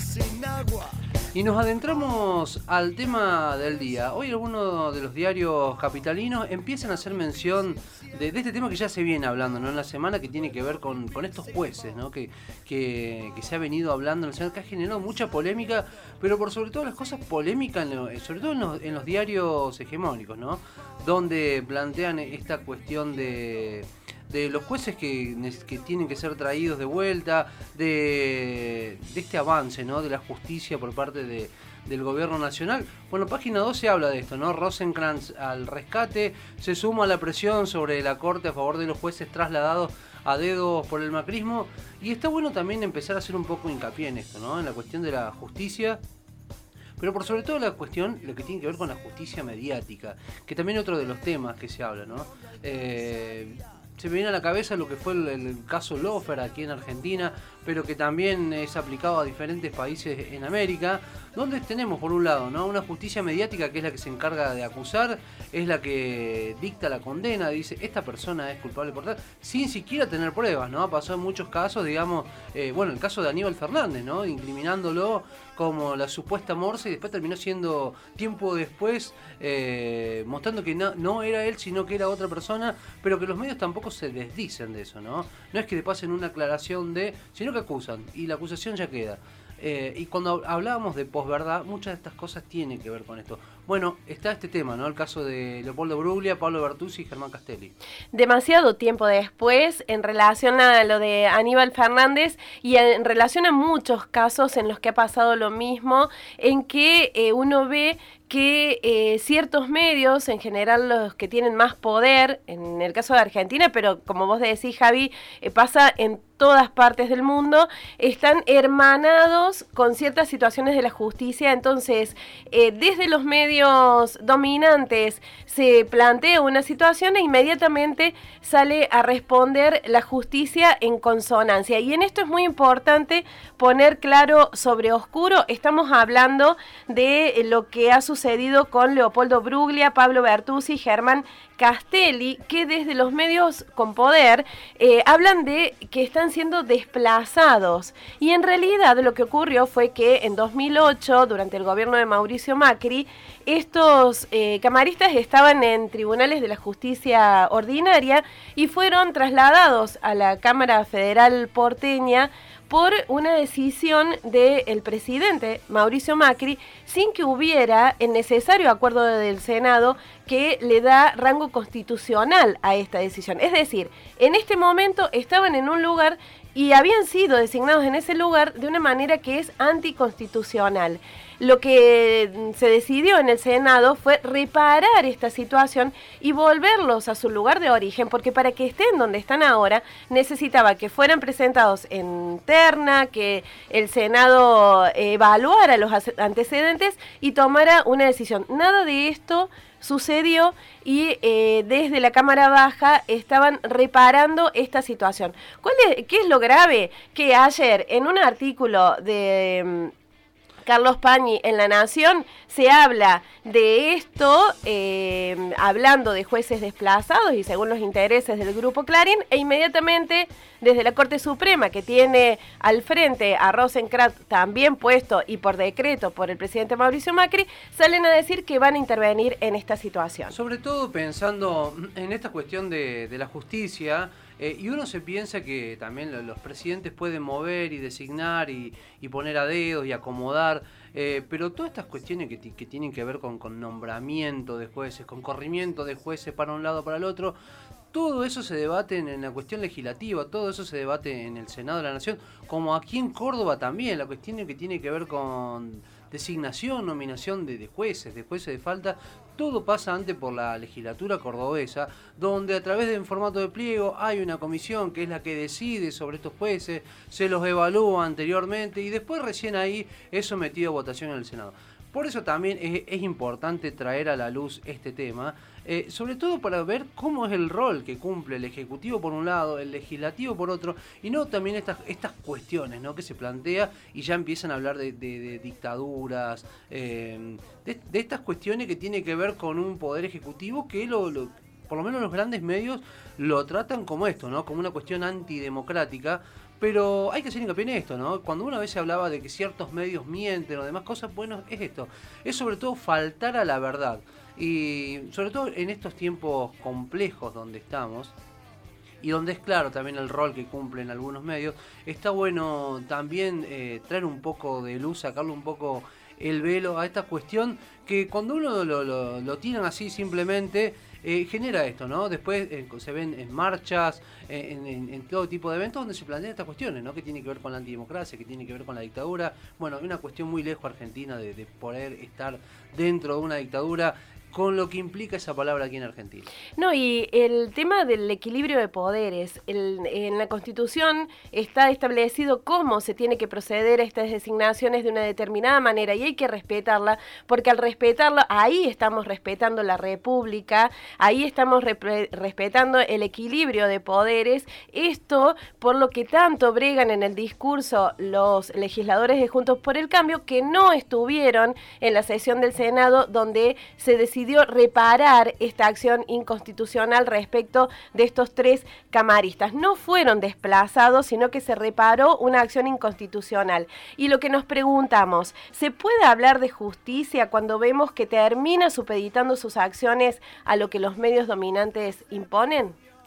sin agua. Y nos adentramos al tema del día. Hoy algunos de los diarios capitalinos empiezan a hacer mención de, este tema que ya se viene hablando ¿no? en la semana, que tiene que ver con, estos jueces, ¿no? que, que, se ha venido hablando en la semana, que ha generado mucha polémica, pero por sobre todo las cosas polémicas, sobre todo en los, en los diarios hegemónicos, ¿no? donde plantean esta cuestión de de los jueces que, que, tienen que ser traídos de vuelta, de, este avance ¿no? de la justicia por parte de, del gobierno nacional. Bueno, página 12 habla de esto, ¿no? Rosenkrantz al rescate, se suma la presión sobre la corte a favor de los jueces trasladados a dedos por el macrismo. Y está bueno también empezar a hacer un poco hincapié en esto, ¿no? En la cuestión de la justicia. Pero por sobre todo la cuestión, lo que tiene que ver con la justicia mediática, que también es otro de los temas que se habla, ¿no? Eh, se me viene a la cabeza lo que fue el, caso Lofer aquí en Argentina, pero que también es aplicado a diferentes países en América, donde tenemos por un lado ¿no? una justicia mediática que es la que se encarga de acusar, es la que dicta la condena, dice esta persona es culpable por tal, sin siquiera tener pruebas, ¿no? Pasó en muchos casos, digamos, eh, bueno, el caso de Aníbal Fernández, ¿no? Incriminándolo como la supuesta morsa y después terminó siendo tiempo después eh, mostrando que no, era él, sino que era otra persona, pero que los medios tampoco se desdicen de eso, ¿no? No es que le pasen una aclaración de, sino que acusan y la acusación ya queda. Eh, y cuando hablábamos de posverdad, muchas de estas cosas tienen que ver con esto. Bueno, está este tema, ¿no? El caso de Leopoldo Bruglia, Pablo Bertuzzi y Germán Castelli. Demasiado tiempo después, en relación a lo de Aníbal Fernández y en relación a muchos casos en los que ha pasado lo mismo, en que eh, uno ve que eh, ciertos medios, en general los que tienen más poder, en el caso de Argentina, pero como vos decís, Javi, eh, pasa en todas partes del mundo, están hermanados con ciertas situaciones de la justicia. Entonces, desde los medios dominantes se plantea una situación e inmediatamente sale a responder la justicia en consonancia. Y en esto es muy importante poner claro sobre oscuro, estamos hablando de lo que ha sucedido con Leopoldo Bruglia, Pablo Bertuzzi, Germán Castelli, que desde los medios con poder eh, hablan de que están siendo desplazados. Y en realidad lo que ocurrió fue que en 2008, durante el gobierno de Mauricio Macri, estos eh, camaristas estaban en tribunales de la justicia ordinaria y fueron trasladados a la Cámara Federal porteña por una decisión del presidente Mauricio Macri sin que hubiera el necesario acuerdo del Senado que le da rango constitucional a esta decisión. Es decir, en este momento estaban en un lugar y habían sido designados en ese lugar de una manera que es anticonstitucional. Lo que mm, se decidió en el Senado fue reparar esta situación y volverlos a su lugar de origen, porque para que estén donde están ahora necesitaba que fueran presentados en terna, que el Senado evaluara los antecedentes y tomara una decisión. Nada de esto sucedió y eh, desde la Cámara Baja estaban reparando esta situación. ¿Cuál ¿Qué es lo grave? Que ayer en un artículo de mm, Carlos Pañi en La Nación se habla de esto, eh, hablando de jueces desplazados y según los intereses del Grupo Clarín, e inmediatamente desde la Corte Suprema, que tiene al frente a Rosenkrantz también puesto y por decreto por el presidente Mauricio Macri, salen a decir que van a intervenir en esta situación. Sobre todo pensando en esta cuestión de, de la justicia, eh, y uno se piensa que también los presidentes pueden mover y designar y, poner a dedos y acomodar, eh, pero todas estas cuestiones que, tienen que ver con, nombramiento de jueces, con corrimiento de jueces para un lado o para el otro, todo eso se debate en, la cuestión legislativa, todo eso se debate en el Senado de la Nación, como aquí en Córdoba también, la cuestión que tiene que ver con designación, nominación de, jueces, de jueces de falta, todo pasa antes por la legislatura cordobesa, donde a través de un formato de pliego hay una comisión que es la que decide sobre estos jueces, se los evalúa anteriormente y después recién ahí es sometido a votación en el Senado. Por eso también es, importante traer a la luz este tema, eh, sobre todo para ver cómo es el rol que cumple el Ejecutivo por un lado, el Legislativo por otro, y no también estas, estas cuestiones ¿no? que se plantea y ya empiezan a hablar de, dictaduras, eh, de, estas cuestiones que tienen que ver con un poder ejecutivo que lo, por lo menos los grandes medios lo tratan como esto, ¿no? como una cuestión antidemocrática Pero hay que hacer hincapié en esto, ¿no? Cuando una vez se hablaba de que ciertos medios mienten o demás cosas, bueno, es esto. Es sobre todo faltar a la verdad. Y sobre todo en estos tiempos complejos donde estamos, y donde es claro también el rol que cumplen algunos medios, está bueno también eh, traer un poco de luz, sacarle un poco el velo a esta cuestión que cuando uno lo, lo, lo tiran así simplemente eh, genera esto, ¿no? Después eh, se ven en marchas, en, todo tipo de eventos donde se plantean estas cuestiones, ¿no? Que tiene que ver con la antidemocracia, que tiene que ver con la dictadura. Bueno, una cuestión muy lejos Argentina de poder estar dentro de una dictadura con lo que implica esa palabra aquí en Argentina. No, y el tema del equilibrio de poderes. en la Constitución está establecido cómo se tiene que proceder a estas designaciones de una determinada manera y hay que respetarla, porque al respetarla, ahí estamos respetando la República, ahí estamos respetando el equilibrio de poderes. Esto, por lo que tanto bregan en el discurso los legisladores de Juntos por el Cambio, que no estuvieron en la sesión del Senado donde se decidió decidió reparar esta acción inconstitucional respecto de estos tres camaristas. No fueron desplazados, sino que se reparó una acción inconstitucional. Y lo que nos preguntamos, ¿se puede hablar de justicia cuando vemos que termina supeditando sus acciones a lo que los medios dominantes imponen?